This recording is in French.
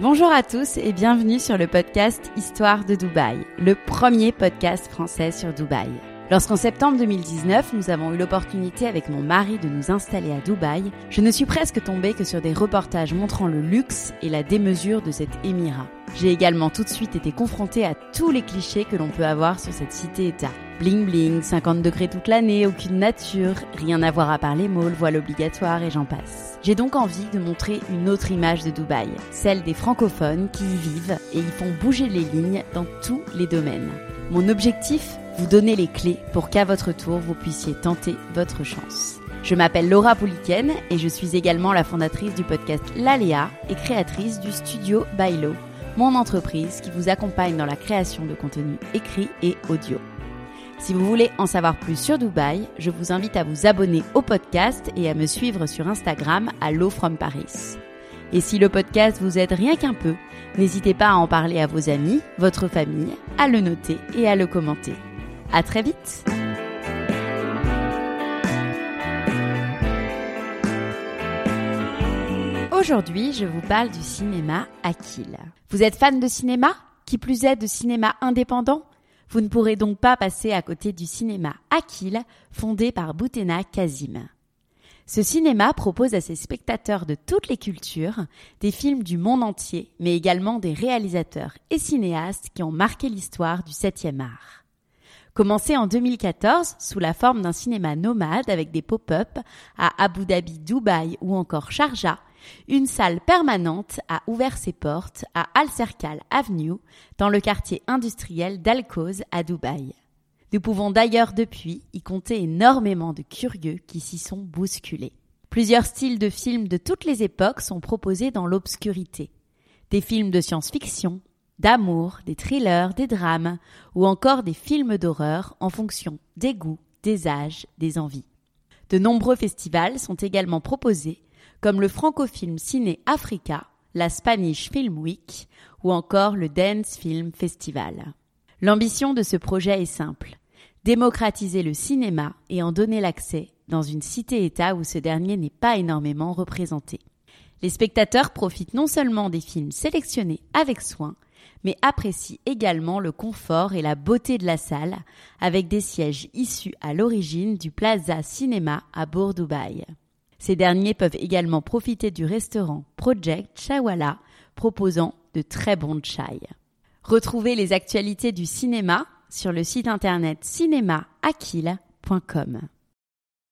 Bonjour à tous et bienvenue sur le podcast Histoire de Dubaï, le premier podcast français sur Dubaï. Lorsqu'en septembre 2019, nous avons eu l'opportunité avec mon mari de nous installer à Dubaï, je ne suis presque tombée que sur des reportages montrant le luxe et la démesure de cet émirat. J'ai également tout de suite été confrontée à tous les clichés que l'on peut avoir sur cette cité-État. Bling bling, 50 degrés toute l'année, aucune nature, rien à voir à part les malls, voile obligatoire et j'en passe. J'ai donc envie de montrer une autre image de Dubaï, celle des francophones qui y vivent et y font bouger les lignes dans tous les domaines. Mon objectif? Vous donner les clés pour qu'à votre tour vous puissiez tenter votre chance. Je m'appelle Laura Pouliken et je suis également la fondatrice du podcast L'Aléa et créatrice du studio Bailo, mon entreprise qui vous accompagne dans la création de contenu écrit et audio. Si vous voulez en savoir plus sur Dubaï, je vous invite à vous abonner au podcast et à me suivre sur Instagram à Low from Paris. Et si le podcast vous aide rien qu'un peu, n'hésitez pas à en parler à vos amis, votre famille, à le noter et à le commenter. À très vite! Aujourd'hui, je vous parle du cinéma Akil. Vous êtes fan de cinéma? Qui plus est de cinéma indépendant? Vous ne pourrez donc pas passer à côté du cinéma Akil, fondé par Boutena Kazim. Ce cinéma propose à ses spectateurs de toutes les cultures des films du monde entier, mais également des réalisateurs et cinéastes qui ont marqué l'histoire du 7e art. Commencé en 2014 sous la forme d'un cinéma nomade avec des pop-up à Abu Dhabi, Dubaï ou encore Sharjah, une salle permanente a ouvert ses portes à Al Serkal Avenue, dans le quartier industriel d'Al-Quoz à Dubaï. Nous pouvons d'ailleurs depuis y compter énormément de curieux qui s'y sont bousculés. Plusieurs styles de films de toutes les époques sont proposés dans l'obscurité. Des films de science-fiction, d'amour, des thrillers, des drames, ou encore des films d'horreur en fonction des goûts, des âges, des envies. De nombreux festivals sont également proposés comme le Francofilm Ciné Africa, la Spanish Film Week ou encore le Dance Film Festival. L'ambition de ce projet est simple démocratiser le cinéma et en donner l'accès dans une cité-État où ce dernier n'est pas énormément représenté. Les spectateurs profitent non seulement des films sélectionnés avec soin, mais apprécient également le confort et la beauté de la salle, avec des sièges issus à l'origine du Plaza Cinéma à Bourg-Dubaï. Ces derniers peuvent également profiter du restaurant Project Chawala proposant de très bons chai. Retrouvez les actualités du cinéma sur le site internet cinémaakil.com.